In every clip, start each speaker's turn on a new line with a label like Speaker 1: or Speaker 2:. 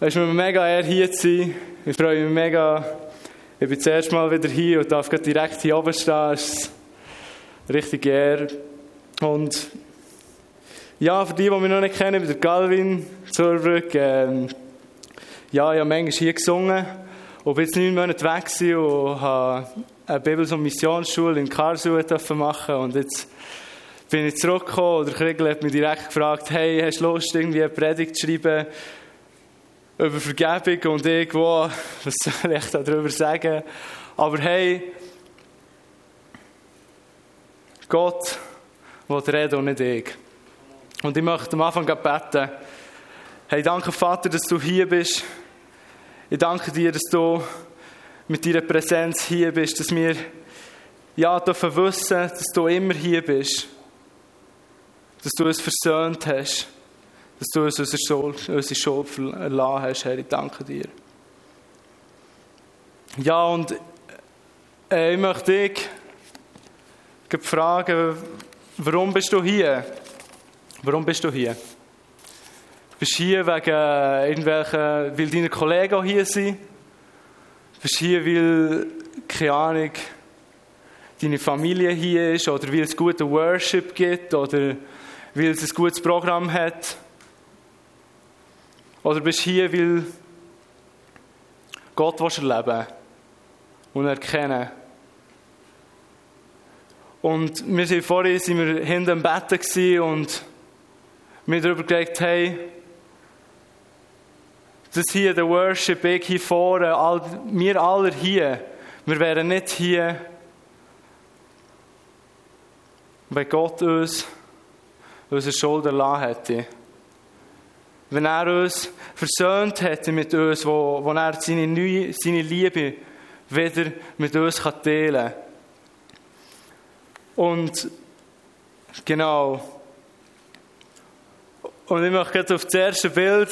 Speaker 1: Es ist mir mega ehr, hier zu sein. Ich freue mich mega. Ich bin das erste Mal wieder hier und darf direkt hier oben stehen. Es ist richtig ehr. Und ja, für die, die mich noch nicht kennen, ich bin der Galvin Zurbrück. Ähm, ja, ich habe manchmal hier gesungen und bin jetzt neun Monate weg und habe eine Bibel- und Missionsschule in Karlsruhe machen und jetzt bin ich zurückgekommen und der Kriegel hat mich direkt gefragt, hey, hast du Lust, irgendwie eine Predigt zu schreiben über Vergebung und irgendwo, was soll ich darüber sagen? Aber hey, Gott will reden und nicht ich. Und ich möchte am Anfang beten. Hey, danke Vater, dass du hier bist. Ich danke dir, dass du mit deiner Präsenz hier bist, dass wir ja dürfen wissen, dass du immer hier bist. Dass du uns versöhnt hast. Dass du uns unsere Schuld, unsere Schuld verlassen hast, Herr. Ich danke dir. Ja, und äh, ich möchte dich fragen, warum bist du hier? Warum bist du hier? Du bist hier wegen irgendwelchen, weil deine Kollegen auch hier sind. Du bist hier, weil, keine Ahnung, deine Familie hier ist oder weil es gute Worship gibt oder weil es ein gutes Programm hat. Oder bist hier, weil Gott erleben und erkennen Und wir sind vorhin sind wir hinten im Bett und wir darüber gedacht, hey, das hier, der Worship, ich hier vorne, all, wir alle hier, wir wären nicht hier, wenn Gott uns unsere Schuld erlassen hätte. Wenn er uns versöhnt hätte mit uns, wo, wo er seine, neue, seine Liebe wieder mit uns kann teilen. Und genau. Und ich möchte jetzt auf das erste Bild,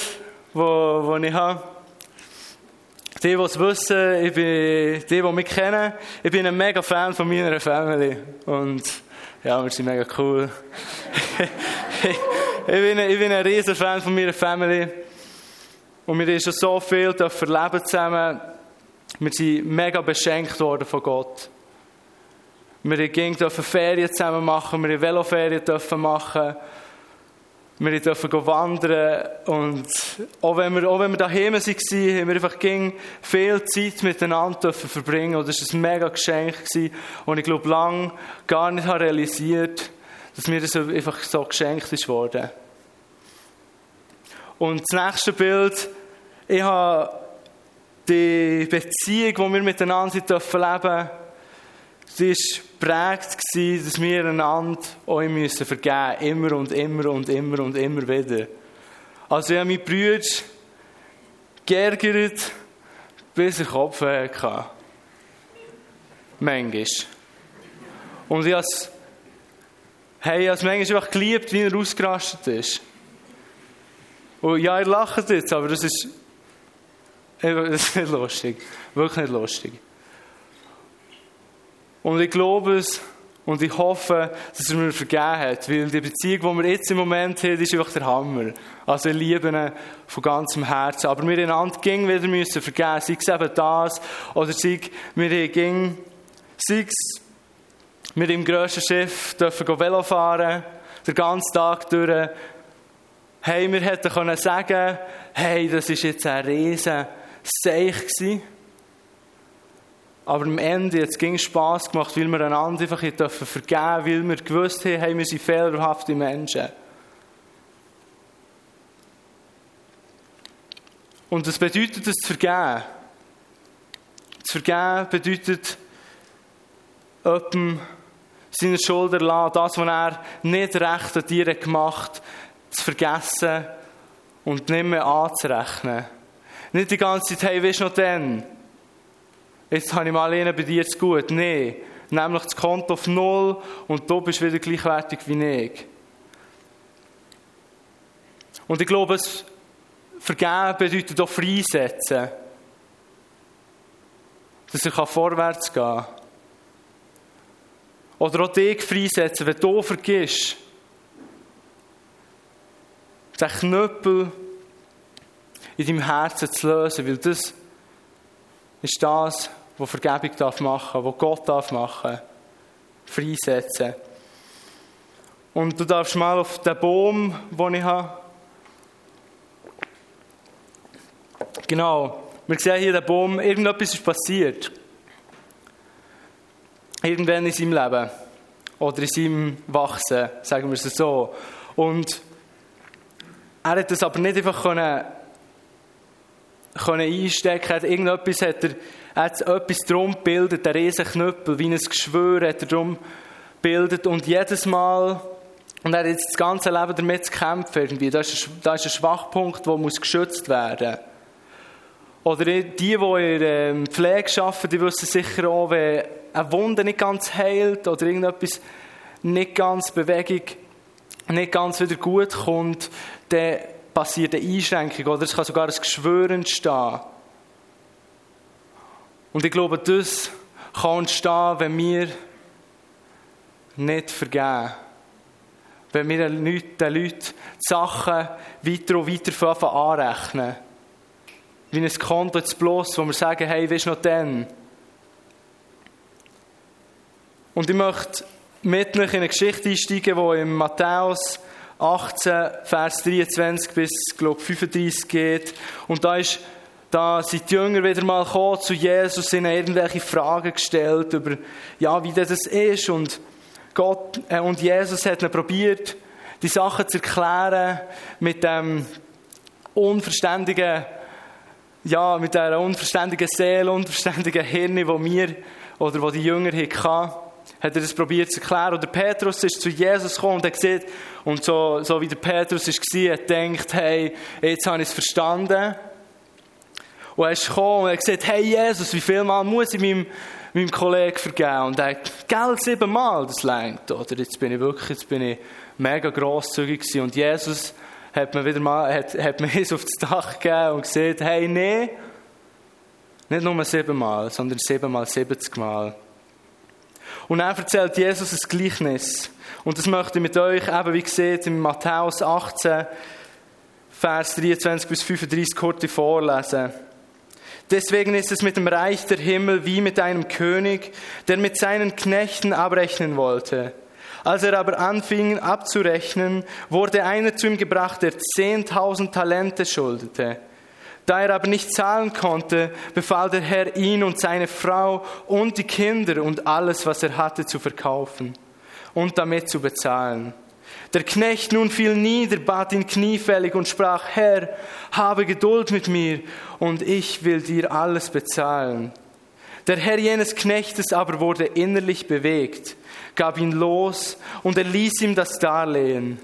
Speaker 1: wo, wo ich habe. Die, die es wissen, ich bin, die, die mich kennen, ich bin ein mega Fan von meiner Family. Und ja, wir sind mega cool. ich, bin, ein riesen Fan von meiner Family. Und wir haben schon so viel erleben zusammen. Wir sind mega beschenkt worden von Gott. Wir dürfen Ferien zusammen machen, wir dürfen Veloferien machen. Wir dürfen wandern und auch wenn wir, auch wenn wir daheim waren, haben wir einfach viel Zeit miteinander verbringen und das war ein mega Geschenk und ich glaube, lange gar nicht realisiert dass mir das einfach so geschenkt ist worden. Und das nächste Bild, ich habe die Beziehung, die wir miteinander leben dürfen, sie war geprägt, dass wir einander euch müssen vergeben Immer und immer und immer und immer wieder. Also ich habe meine Brüder geärgert, bis ich Kopf hatte. Manchmal. Und ich habe es, hey, ich habe es einfach geliebt, wie er ausgerastet ist. Und ja, ihr lacht jetzt, aber das ist, das ist nicht lustig. Wirklich nicht lustig. Und ich glaube es und ich hoffe, dass er mir vergeben hat, weil die Beziehung, die wir jetzt im Moment haben, ist einfach der Hammer. Also ich liebe ihn von ganzem Herzen. Aber wir einander ging wieder müssen vergeben, sei es eben das, oder sei wir ging, sei es, wir im grössten Schiff dürfen Velo fahren, den ganzen Tag durch. Hey, wir hätten können sagen, hey, das ist jetzt ein riesen Seich gewesen. Aber am Ende jetzt ging es Spass gemacht, weil wir einander einfach dürfen vergeben, weil wir gewusst haben, hey, wir sind fehlerhafte Menschen. Und das bedeutet es zu vergeben. Zu vergeben bedeutet, jemandem seine Schuld erlassen, das, was er nicht recht an dir gemacht hat, zu vergessen und nicht mehr anzurechnen. Nicht die ganze Zeit, hey, weißt du noch denn? jetzt habe ich mal einen bei dir zu gut. Nein, nämlich das Konto auf Null und du bist wieder gleichwertig wie ich. Und ich glaube, es Vergeben bedeutet auch freisetzen. Dass er vorwärts gehen kann. Oder auch dich freisetzen, wenn du vergisst. Den Knüppel in deinem Herzen zu lösen, weil das ist das, was Vergebung darf machen, was Gott darf machen, freisetzen. Und du darfst mal auf den Baum, den ich habe, genau, wir sehen hier den Baum, irgendetwas ist passiert. Irgendwann in seinem Leben. Oder in seinem Wachsen, sagen wir es so. Und er hat das aber nicht einfach können, können einstecken können. Irgendetwas hat er, er hat etwas drum gebildet, der Riesenknüppel, wie ein Geschwür hat er drum gebildet. Und jedes Mal, und er hat jetzt das ganze Leben damit zu kämpfen irgendwie. Das ist, das ist ein Schwachpunkt, der geschützt werden muss. Oder die, die in der ähm, Pflege arbeiten, die wissen sicher auch, wenn eine Wunde nicht ganz heilt oder irgendetwas nicht ganz Bewegung nicht ganz wieder gut kommt, dann passiert eine Einschränkung oder es kann sogar ein Geschwür entstehen. Und ich glaube, das kann entstehen, wenn wir nicht vergeben. Wenn wir den Leuten, den Leuten die Sachen weiter und weiter anrechnen. Wie ein Konto jetzt bloß, wo wir sagen, hey, weißt du noch dann? Und ich möchte mit euch in eine Geschichte einsteigen, die in Matthäus 18, Vers 23 bis, glaube 35 geht. Und da ist, da sind die Jünger wieder mal gekommen zu Jesus, ihnen irgendwelche Fragen gestellt über, ja, wie das ist. Und Gott, äh, und Jesus hat ihnen probiert, die Sachen zu erklären mit dem unverständigen, ja, mit dieser unverständigen Seele, unverständigen Hirn, die wir, oder die Jünger hatten hat er das probiert zu erklären. Oder Petrus ist zu Jesus gekommen und hat gesehen, und so, so wie der Petrus war, hat gedacht, hey, jetzt habe ich es verstanden. Und er ist gekommen und hat gesagt, hey Jesus, wie viel Mal muss ich meinem, meinem Kollegen vergeben? Und er hat, Geld siebenmal, das längt. Oder jetzt bin ich wirklich, jetzt bin ich mega grosszügig gewesen. Und Jesus hat mir wieder mal, hat, hat mir es auf das Dach gegeben und gesagt, hey, nee, nicht nur siebenmal, sondern siebenmal, siebzigmal. Und dann erzählt Jesus ein Gleichnis. Und das möchte ich mit euch, eben wie gesagt, in Matthäus 18, Vers 23 bis 35 kurz vorlesen. Deswegen ist es mit dem Reich der Himmel wie mit einem König, der mit seinen Knechten abrechnen wollte. Als er aber anfing abzurechnen, wurde einer zu ihm gebracht, der 10.000 Talente schuldete. Da er aber nicht zahlen konnte, befahl der Herr ihn und seine Frau und die Kinder und alles, was er hatte, zu verkaufen und damit zu bezahlen. Der Knecht nun fiel nieder, bat ihn kniefällig und sprach, Herr, habe Geduld mit mir und ich will dir alles bezahlen. Der Herr jenes Knechtes aber wurde innerlich bewegt, gab ihn los und er ließ ihm das Darlehen.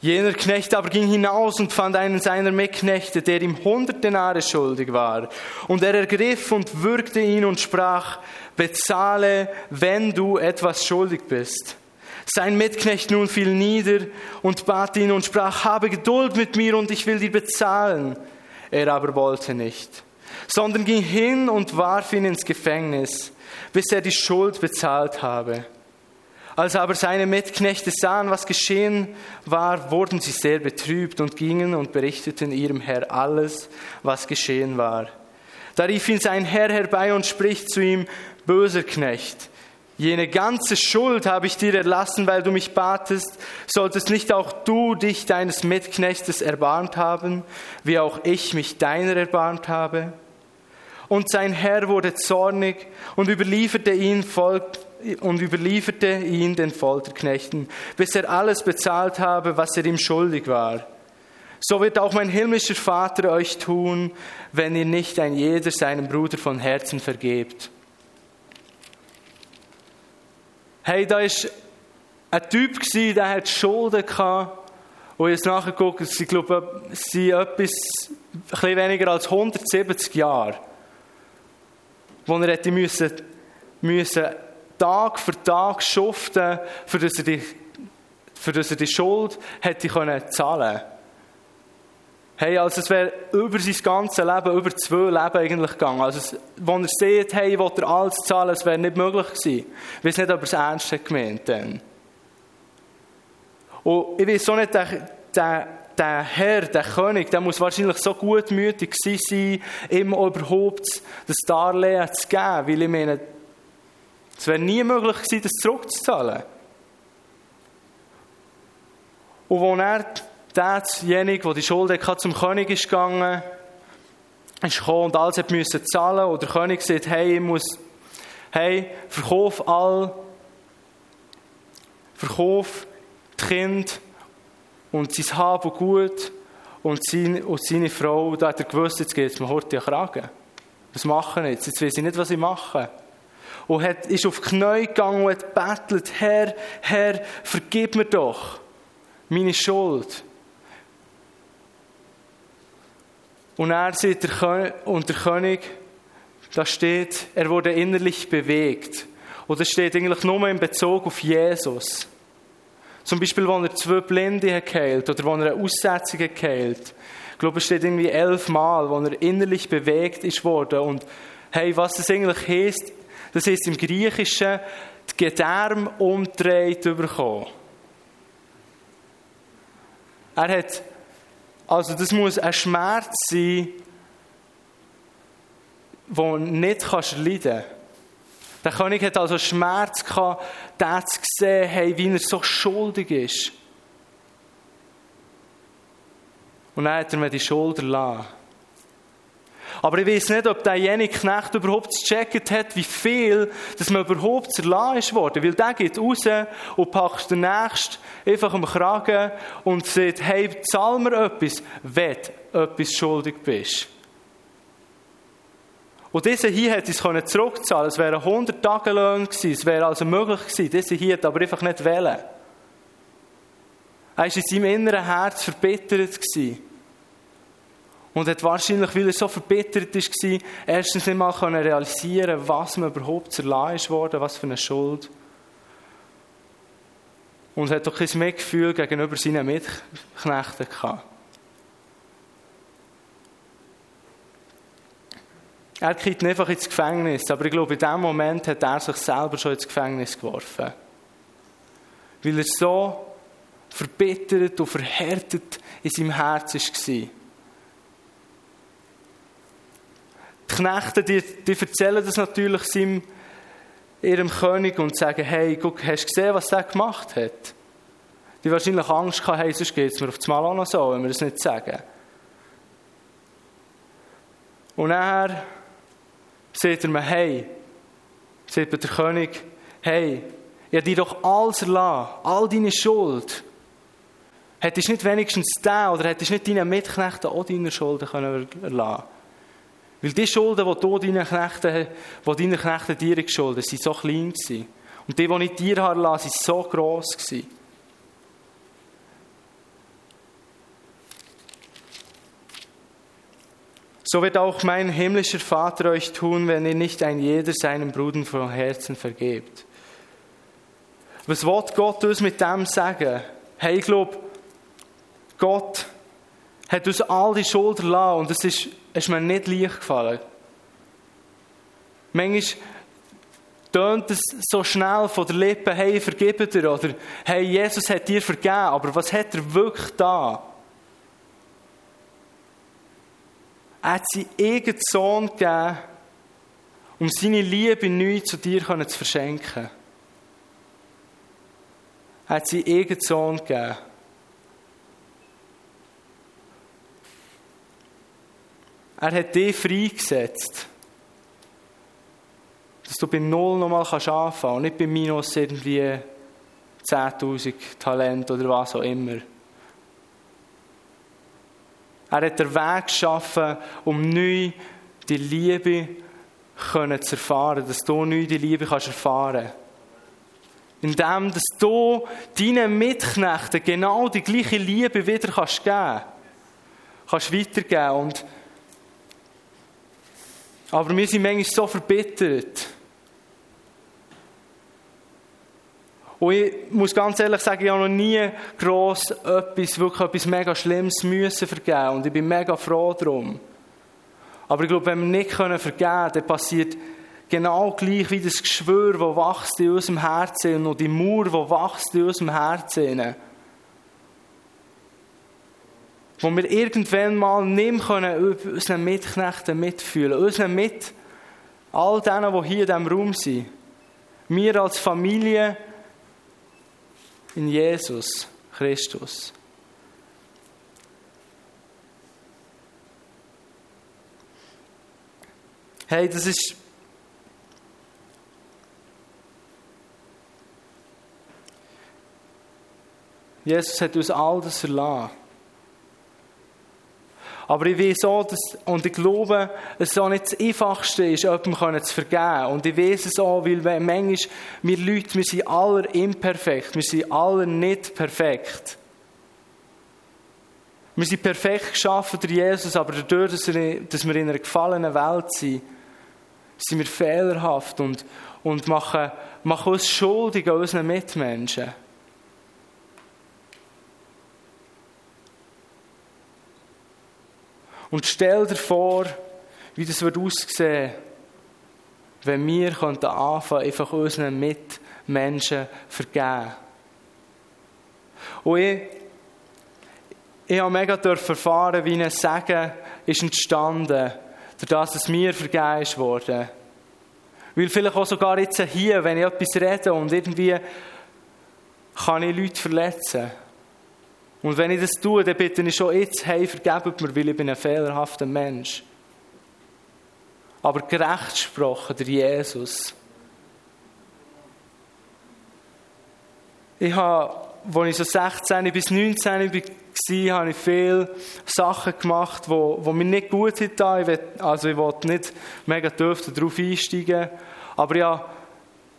Speaker 1: Jener Knecht aber ging hinaus und fand einen seiner Mitknechte, der ihm hundert Denare schuldig war. Und er ergriff und würgte ihn und sprach, bezahle, wenn du etwas schuldig bist. Sein Mitknecht nun fiel nieder und bat ihn und sprach, habe Geduld mit mir und ich will dir bezahlen. Er aber wollte nicht, sondern ging hin und warf ihn ins Gefängnis, bis er die Schuld bezahlt habe. Als aber seine Mitknechte sahen, was geschehen war, wurden sie sehr betrübt und gingen und berichteten ihrem Herr alles, was geschehen war. Da rief ihn sein Herr herbei und spricht zu ihm, böser Knecht, jene ganze Schuld habe ich dir erlassen, weil du mich batest, solltest nicht auch du dich deines Mitknechtes erbarmt haben, wie auch ich mich deiner erbarmt habe? Und sein Herr wurde zornig und überlieferte ihn folgt und überlieferte ihn den Folterknechten, bis er alles bezahlt habe, was er ihm schuldig war. So wird auch mein himmlischer Vater euch tun, wenn ihr nicht ein jeder seinem Bruder von Herzen vergebt. Hey, da ist ein Typ der hat Schulden gehabt. Und jetzt nachgeguckt, sie glaube, sie etwas, ein weniger als 170 Jahre, wo er hätte müssen, müssen Tag für Tag schuften, für dass er die, für dass er die Schuld hätte können Hey, also es wäre über sein ganzes Leben, über zwei Leben eigentlich gegangen. Also, es, wo er sieht, hey, will er alles zahlen, es wäre nicht möglich gewesen. Ich weiß nicht, ob er es ernst hat gemeint dann. Und ich weiß auch nicht, der, der der Herr, der König, der muss wahrscheinlich so gutmütig sein, ihm überhaupt das Darlehen zu geben, weil ich meine, es wäre nie möglich gewesen, das zurückzuzahlen. Und als er derjenige, der die Schuld hatte, zum König ist gegangen, ist gekommen und alles hat müssen zahlen und der König sagt, hey, ich muss, hey, verkauf all, verkauf die Kinder und sein Hab und Gut und seine, und seine Frau, da hat er gewusst, jetzt geht es mir heute Kragen. Was machen jetzt? Jetzt weiß ich nicht, was ich mache. Und hat, ist auf die Knie gegangen und hat bettelt, Herr, Herr, vergib mir doch meine Schuld. Und er sieht der König, und der König, da steht, er wurde innerlich bewegt. Das steht eigentlich nur in Bezug auf Jesus. Zum Beispiel, wenn er zwei Blinde geheilt oder wenn er eine Aussetzung geheilt. Ich glaube, es steht irgendwie elfmal, wo er innerlich bewegt ist worden. Und hey, was das eigentlich heisst, das heisst im Griechischen, die Gedärme umdreht bekommen. Er hat, also das muss ein Schmerz sein, den nicht kannst leiden kannst. Der König hat also Schmerz gehabt, den zu sehen, hey, wie er so schuldig ist. Und dann hat er mir die Schulter lassen. Aber ich weiß nicht, ob derjenige Knecht überhaupt gecheckt hat, wie viel, dass man überhaupt zerlassen ist worden. Weil der geht raus und packt den Nächsten einfach am Kragen und sagt, hey, zahl mir etwas, wenn du etwas schuldig bist. Und dieser hier hätte es zurückzahlen. Es wäre 100 Tage Lohn gewesen. Es wäre also möglich gewesen. Dieser hier hat aber einfach nicht wählen. Er war in seinem inneren Herz verbittert gewesen. Und hat wahrscheinlich, weil er so verbittert war, erstens nicht mal realisieren was man überhaupt zerlassen worden, was für eine Schuld. Und hat auch kein Mitgefühl gegenüber seinen Mitknechten gehabt. Er geht nicht einfach ins Gefängnis, aber ich glaube, in dem Moment hat er sich selber schon ins Gefängnis geworfen. Weil er so verbittert und verhärtet in seinem Herz war. Die Knechte, die, die erzählen das natürlich seinem, ihrem König und sagen, hey, guck, hast du gesehen, was er gemacht hat? Die wahrscheinlich Angst gehabt, hey, sonst geht es mir auf das Mal auch noch so, wenn wir das nicht sagen. Und er sagt er mir, hey, sagt mir der König, hey, ich habe dir doch alles erlassen, all deine Schuld. Hättest du nicht wenigstens den oder hättest du nicht deinen Mitknechten auch deine Schulden können Weil die Schulden, die du deinen Knechten, die deine Knechte dir geschuldet sind so klein gewesen. Und die, die ich dir habe, waren so gross gewesen. So wird auch mein himmlischer Vater euch tun, wenn ihr nicht ein jeder seinem Bruder von Herzen vergebt. Was will Gott uns mit dem sagen? Hey, ich glaube, Gott hat uns all die Schuld erlassen und es ist, ist mir nicht leicht gefallen. Manchmal tönt es so schnell von der Lippe, hey, vergib dir, oder hey, Jesus hat dir vergeben, aber was hat er wirklich da? Er hat seinen eigenen Sohn gegeben, um seine Liebe neu zu dir zu verschenken. Er hat seinen eigenen Sohn gegeben. Er hat dich freigesetzt, dass du bei Null nochmal anfangen kannst und nicht bei Minus irgendwie 10.000 Talent oder was auch immer. Er hat den Weg geschaffen, um neu die Liebe zu erfahren, dass du neu die Liebe kannst erfahren Indem, dass du deinen Mitknechten genau die gleiche Liebe wieder kannst geben kannst. weitergeben. Und aber wir sind manchmal so verbittert. Und ich muss ganz ehrlich sagen, ich habe noch nie gross etwas, wirklich etwas mega Schlimmes müssen vergeben. Und ich bin mega froh darum. Aber ich glaube, wenn wir nicht vergeben können, dann passiert genau gleich wie das Geschwür, das wächst in unserem Herzen und die Mauer, die wächst in unserem Herzen. Wo wir irgendwann mal nicht können unseren Mitknechten mitfühlen, unseren Mit, all denen, die hier in diesem Raum sind. Wir als Familie in Jesus Christus. Hey, das ist Jesus hat uns all das erlassen. Aber ich weiß auch, dass, und ich glaube, dass es auch nicht das Einfachste ist, jemandem zu vergeben. Und ich weiß es auch, weil manchmal, wir Leute, wir sind alle imperfekt. Wir sind alle nicht perfekt. Wir sind perfekt geschaffen durch Jesus, aber dadurch, dass wir in einer gefallenen Welt sind, sind wir fehlerhaft und, und machen, machen uns schuldig an unseren Mitmenschen. Und stell dir vor, wie das wird aussehen, wenn wir anfangen, einfach unseren Mitmenschen vergeben. Und ich, ich habe mega erfahren, wie ein Segen ist entstanden, durch das es mir vergeben worden. Weil vielleicht auch sogar jetzt hier, wenn ich etwas rede und irgendwie kann ich Leute verletzen. Und wenn ich das tue, dann bitte ich schon jetzt, hey, vergebt mir, weil ich bin ein fehlerhafter Mensch. Aber gerecht gesprochen, der Jesus. Ich habe, als ich so 16 bis 19 war, habe ich viele Sachen gemacht, die, mir nicht gut getan Also ich wollte nicht mega tief darauf einsteigen. Aber ich habe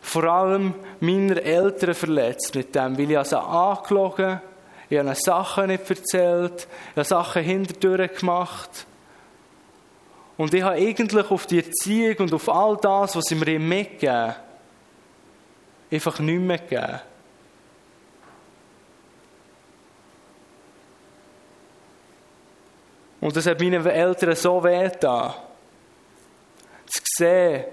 Speaker 1: vor allem meine Eltern verletzt mit dem, weil ich also angelogen ich habe Sachen nicht erzählt, ich habe Sachen hinterdurch gemacht. Und ich habe eigentlich auf die Erziehung und auf all das, was sie mir mitgegeben einfach nichts mehr gegeben. Und das hat meinen Eltern so weh getan. Zu sehen,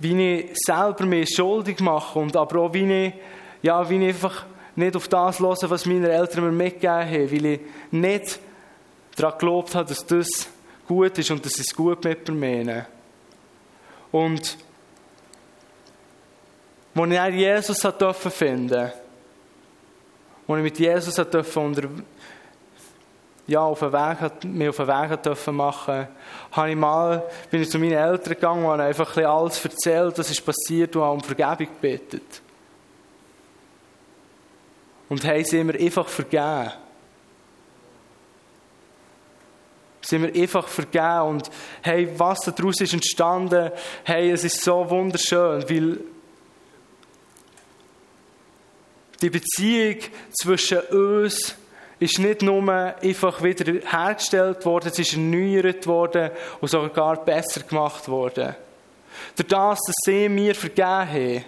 Speaker 1: wie ich selber mir schuldig mache und aber auch wie ich, ja, wie ich einfach nicht auf das hören, was meine Eltern mir mitgegeben haben, weil ich nicht daran geglaubt habe, dass das gut ist und dass sie es gut mit mir meinen. Und als ich dann Jesus finden finden als ich mit Jesus durfte unter, ja, auf den Weg, mich auf den Weg durfte machen, habe ich mal, bin ich zu meinen Eltern gegangen und habe einfach alles erzählt, was ist passiert und habe um Vergebung gebetet. Und haben sie mir einfach vergeben. Sie mir einfach vergeben und hey, was daraus ist entstanden, hey, es ist so wunderschön, weil die Beziehung zwischen uns ist nicht nur einfach wieder hergestellt worden, es ist erneuert worden und sogar besser gemacht worden. Durch das, dass sie mir vergeben haben,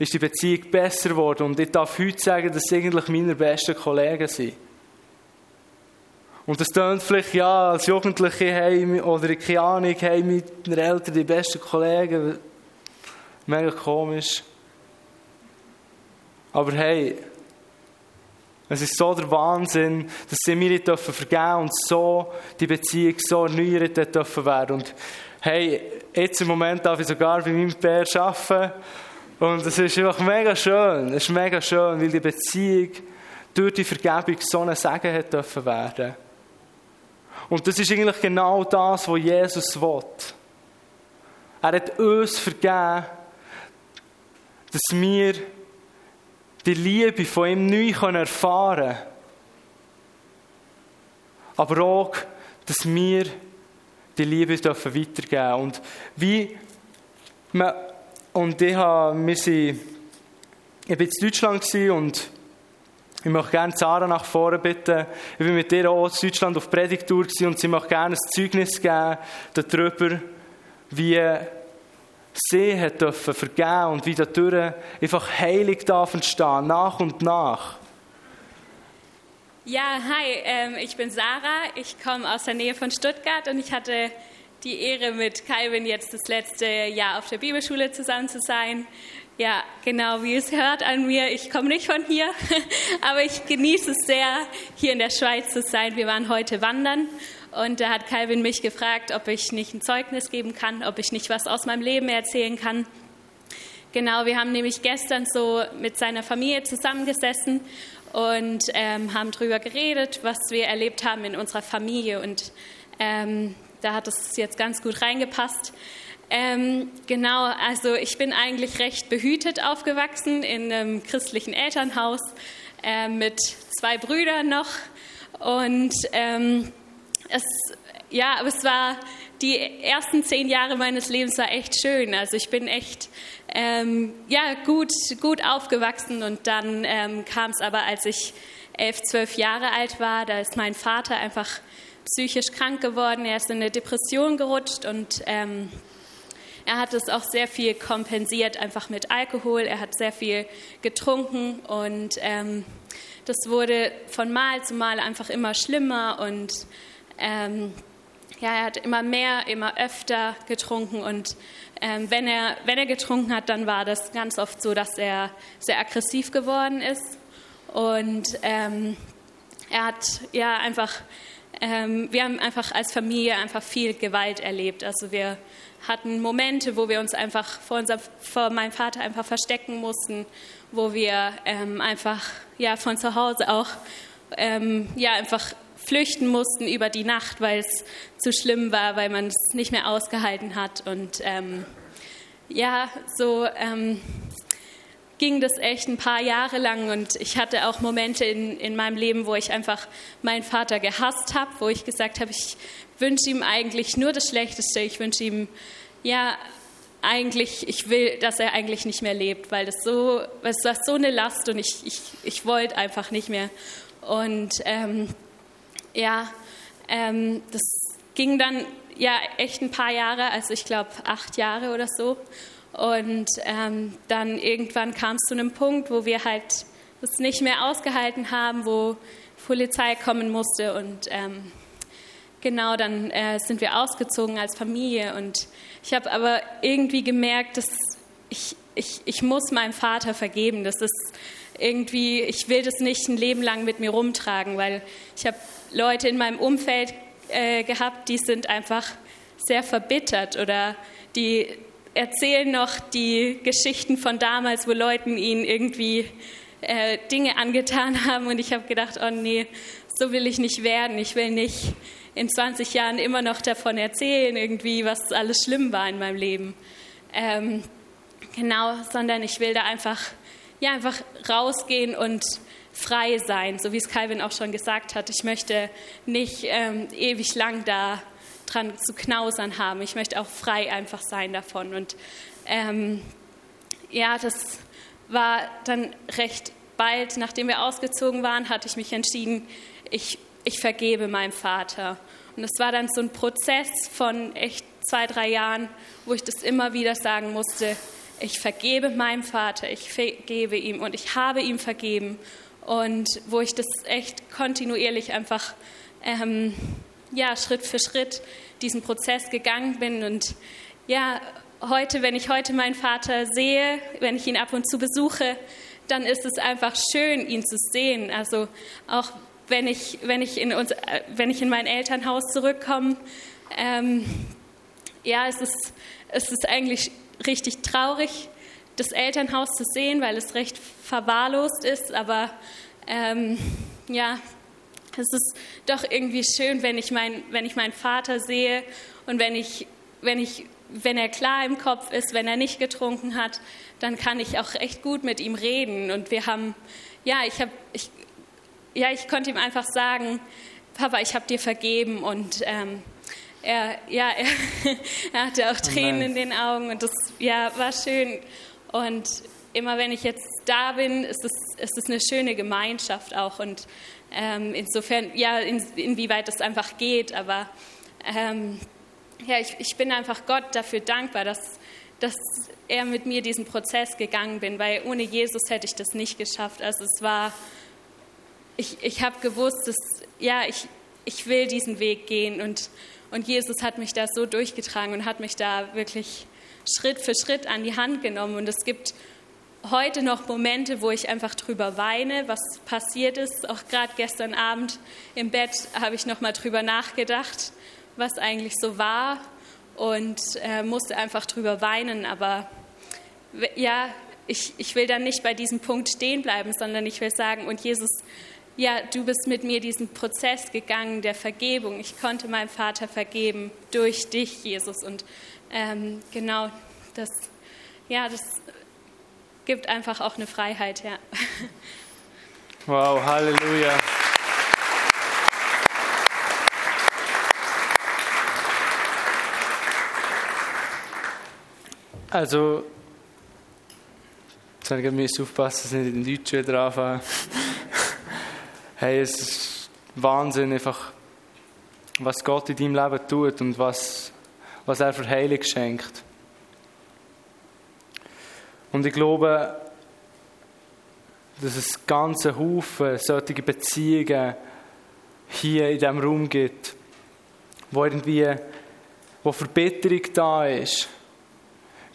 Speaker 1: ist die Beziehung besser geworden. Und ich darf heute sagen, dass sie eigentlich meine besten Kollegen sind. Und das tönt vielleicht, ja, als Jugendliche haben, oder keine Ahnung, haben meine Eltern die besten Kollegen. Mega komisch. Aber hey, es ist so der Wahnsinn, dass sie mir nicht vergeben dürfen und so die Beziehung so erneuert dürfen werden. Und hey, jetzt im Moment darf ich sogar bei meinem Pär arbeiten. Und es ist einfach mega schön. Es ist mega schön, weil die Beziehung durch die Vergebung so ein Segen hat dürfen werden. Und das ist eigentlich genau das, was Jesus will. Er hat uns vergeben, dass wir die Liebe von ihm neu erfahren können. Aber auch, dass wir die Liebe weitergeben dürfen. Und wie man und ich, habe, wir sind, ich war in Deutschland und ich möchte gerne Sarah nach vorne bitten. Ich bin mit ihr auch in Deutschland auf Predigtour und sie möchte gerne ein Zeugnis geben darüber, wie sie hat dürfen vergeben und wie dadurch einfach heilig darf entstehen, nach und nach.
Speaker 2: Ja, hi, ähm, ich bin Sarah, ich komme aus der Nähe von Stuttgart und ich hatte die Ehre, mit Calvin jetzt das letzte Jahr auf der Bibelschule zusammen zu sein. ja, genau, wie es hört an mir, ich komme nicht von hier, aber ich genieße es sehr, hier in der Schweiz zu sein. Wir waren heute wandern und da hat Calvin mich gefragt, ob ich nicht ein Zeugnis geben kann, ob ich nicht was aus meinem Leben erzählen kann. Genau, wir haben nämlich gestern so mit seiner Familie zusammengesessen und ähm, haben darüber geredet, was wir erlebt haben in unserer Familie. Und ähm, da hat es jetzt ganz gut reingepasst. Ähm, genau, also ich bin eigentlich recht behütet aufgewachsen in einem christlichen Elternhaus äh, mit zwei Brüdern noch. Und ähm, es, ja, aber es war die ersten zehn Jahre meines Lebens war echt schön. Also ich bin echt ähm, ja, gut, gut aufgewachsen und dann ähm, kam es aber, als ich elf, zwölf Jahre alt war, da ist mein Vater einfach psychisch krank geworden. Er ist in eine Depression gerutscht und ähm, er hat es auch sehr viel kompensiert, einfach mit Alkohol. Er hat sehr viel getrunken und ähm, das wurde von Mal zu Mal einfach immer schlimmer und ähm, ja, er hat immer mehr, immer öfter getrunken und ähm, wenn, er, wenn er getrunken hat, dann war das ganz oft so, dass er sehr aggressiv geworden ist und ähm, er hat ja einfach, ähm, wir haben einfach als Familie einfach viel Gewalt erlebt. Also wir hatten Momente, wo wir uns einfach vor, unser, vor meinem Vater einfach verstecken mussten, wo wir ähm, einfach ja von zu Hause auch ähm, ja einfach flüchten mussten über die Nacht, weil es zu schlimm war, weil man es nicht mehr ausgehalten hat. Und ähm, ja, so ähm, ging das echt ein paar Jahre lang und ich hatte auch Momente in, in meinem Leben, wo ich einfach meinen Vater gehasst habe, wo ich gesagt habe, ich wünsche ihm eigentlich nur das Schlechteste. Ich wünsche ihm, ja, eigentlich, ich will, dass er eigentlich nicht mehr lebt, weil das so, es war so eine Last und ich, ich, ich wollte einfach nicht mehr. Und ähm, ja, ähm, das ging dann ja echt ein paar Jahre, also ich glaube acht Jahre oder so. Und ähm, dann irgendwann kam es zu einem Punkt, wo wir halt das nicht mehr ausgehalten haben, wo Polizei kommen musste. Und ähm, genau, dann äh, sind wir ausgezogen als Familie. Und ich habe aber irgendwie gemerkt, dass ich, ich, ich muss meinem Vater vergeben. Das ist irgendwie, ich will das nicht ein Leben lang mit mir rumtragen, weil ich habe Leute in meinem Umfeld äh, gehabt, die sind einfach sehr verbittert oder die erzählen noch die Geschichten von damals, wo Leuten ihnen irgendwie äh, Dinge angetan haben. Und ich habe gedacht, oh nee, so will ich nicht werden. Ich will nicht in 20 Jahren immer noch davon erzählen, irgendwie, was alles schlimm war in meinem Leben. Ähm, genau, sondern ich will da einfach, ja, einfach rausgehen und frei sein, so wie es Calvin auch schon gesagt hat. Ich möchte nicht ähm, ewig lang da dran zu knausern haben. Ich möchte auch frei einfach sein davon. Und ähm, ja, das war dann recht bald, nachdem wir ausgezogen waren, hatte ich mich entschieden, ich, ich vergebe meinem Vater. Und es war dann so ein Prozess von echt zwei, drei Jahren, wo ich das immer wieder sagen musste, ich vergebe meinem Vater, ich vergebe ihm und ich habe ihm vergeben. Und wo ich das echt kontinuierlich einfach ähm, ja, Schritt für Schritt diesen Prozess gegangen bin. Und ja, heute, wenn ich heute meinen Vater sehe, wenn ich ihn ab und zu besuche, dann ist es einfach schön, ihn zu sehen. Also auch wenn ich, wenn ich, in, uns, wenn ich in mein Elternhaus zurückkomme, ähm, ja, es ist, es ist eigentlich richtig traurig, das Elternhaus zu sehen, weil es recht verwahrlost ist, aber ähm, ja, es ist doch irgendwie schön, wenn ich, mein, wenn ich meinen Vater sehe und wenn, ich, wenn, ich, wenn er klar im Kopf ist, wenn er nicht getrunken hat, dann kann ich auch echt gut mit ihm reden. Und wir haben, ja, ich, hab, ich, ja, ich konnte ihm einfach sagen, Papa, ich habe dir vergeben und ähm, er, ja, er, er, hatte auch Tränen in den Augen und das ja, war schön. Und immer wenn ich jetzt da bin, ist es, ist es eine schöne Gemeinschaft auch. Und ähm, insofern, ja, in, inwieweit das einfach geht, aber ähm, ja, ich, ich bin einfach Gott dafür dankbar, dass, dass er mit mir diesen Prozess gegangen bin, weil ohne Jesus hätte ich das nicht geschafft. Also es war, ich, ich habe gewusst, dass, ja, ich, ich will diesen Weg gehen und, und Jesus hat mich da so durchgetragen und hat mich da wirklich Schritt für Schritt an die Hand genommen und es gibt heute noch Momente, wo ich einfach drüber weine, was passiert ist. Auch gerade gestern Abend im Bett habe ich noch mal drüber nachgedacht, was eigentlich so war und äh, musste einfach drüber weinen. Aber ja, ich, ich will dann nicht bei diesem Punkt stehen bleiben, sondern ich will sagen, und Jesus, ja, du bist mit mir diesen Prozess gegangen der Vergebung. Ich konnte meinem Vater vergeben durch dich, Jesus. Und ähm, genau, das, ja, das gibt einfach auch eine Freiheit, ja.
Speaker 1: Wow, Halleluja. Also, jetzt muss ich aufpassen, dass ich nicht in Deutsch wieder anfange. hey, es ist Wahnsinn, einfach, was Gott in deinem Leben tut und was, was er für Heilung schenkt. Und ich glaube, dass es ganze Haufen solche Beziehungen hier in diesem Raum gibt, wo irgendwie wo Verbitterung da ist,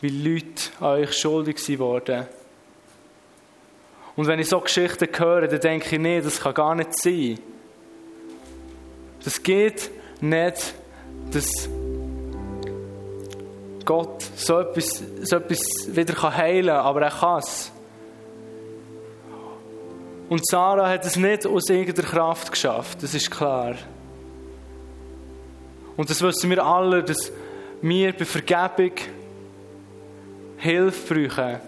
Speaker 1: weil Leute an euch schuldig wurden. Und wenn ich so Geschichten höre, dann denke ich, nee, das kann gar nicht sein. Das geht nicht, dass Gott so etwas, so etwas wieder heilen kann, aber er kann es. Und Sarah hat es nicht aus irgendeiner Kraft geschafft, das ist klar. Und das wissen wir alle, dass wir bei Vergebung Hilfe brauchen.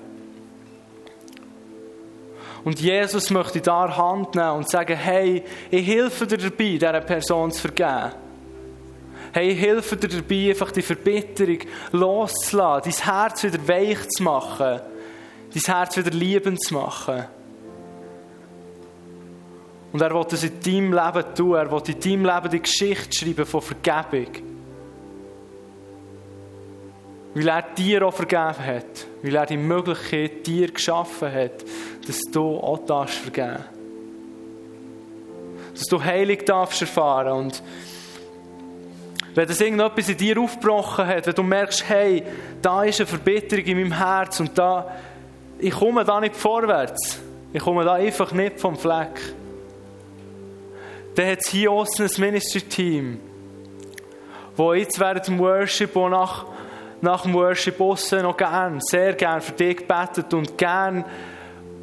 Speaker 1: Und Jesus möchte da Hand nehmen und sagen, hey, ich helfe dir dabei, dieser Person zu vergeben. Hey, helfe dir dabei, einfach die Verbitterung loszulassen, dein Herz wieder weich zu machen, dein Herz wieder liebend zu machen. Und er will das in deinem Leben tun. Er will in deinem Leben die Geschichte schreiben von Vergebung. Weil er dir auch vergeben hat. Weil er die Möglichkeit dir geschaffen hat, dass du auch das vergeben Dass du Heilig darfst erfahren. Und wenn das irgendetwas in dir aufgebrochen hat, wenn du merkst, hey, da ist eine Verbitterung in meinem Herz und da, ich komme da nicht vorwärts. Ich komme da einfach nicht vom Fleck dann hat es hier außen ein Ministry-Team, wo jetzt während dem Worship und nach, nach dem Worship außen noch gern, sehr gern für dich betet und gern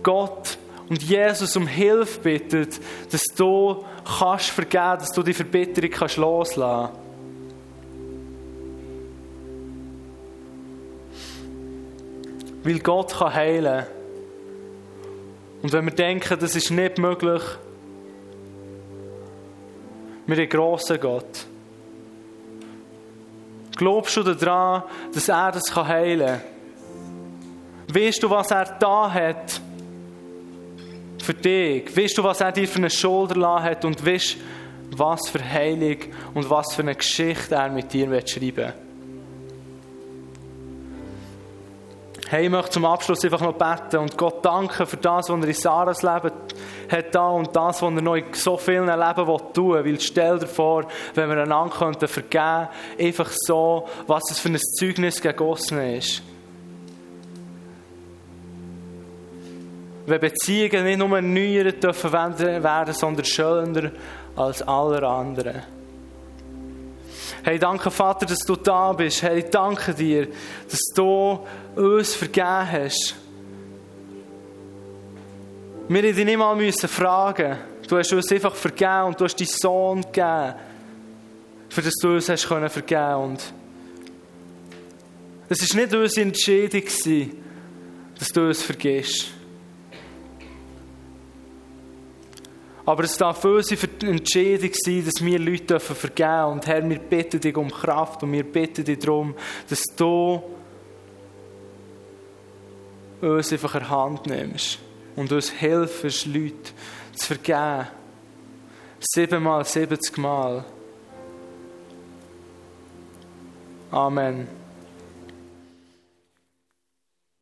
Speaker 1: Gott und Jesus um Hilfe bittet, dass du kannst vergeben, dass du die Verbitterung kannst loslassen. Weil Gott kann heilen. Und wenn wir denken, das ist nicht möglich, wir haben grossen Gott. Glaubst du daran, dass er das heilen kann? Weißt du, was er da hat für dich? Weißt du, was er dir für eine Schulter hat? Und weißt was für Heilung und was für eine Geschichte er mit dir schreiben will? Hey, ich möchte zum Abschluss einfach noch beten und Gott danken für das, was er in Sarahs Leben hat da und das, was er noch in so vielen Leben tun will. Weil stell dir vor, wenn wir einander könnten vergeben, einfach so, was es für ein Zeugnis gegossen ist. Wenn Beziehungen nicht nur erneuert dürfen werden, sondern schöner als alle anderen. Hey, danke Vater, dass du da bist. Hey, danke dir, dass du uns vergeben hast. Wir mussten dich nicht mal fragen. Du hast uns einfach vergeben und du hast deinen Sohn gegeben, für das du uns hast können vergeben und es war nicht unsere Entscheidung, dass du uns vergisst. Aber es darf unsere Entscheidung sein, dass wir Leute vergeben dürfen. Und Herr, wir bitten dich um Kraft und wir bitten dich darum, dass du uns einfach in Hand nimmst und uns hilfst, Leute zu vergeben. Siebenmal, siebzig Mal. Amen.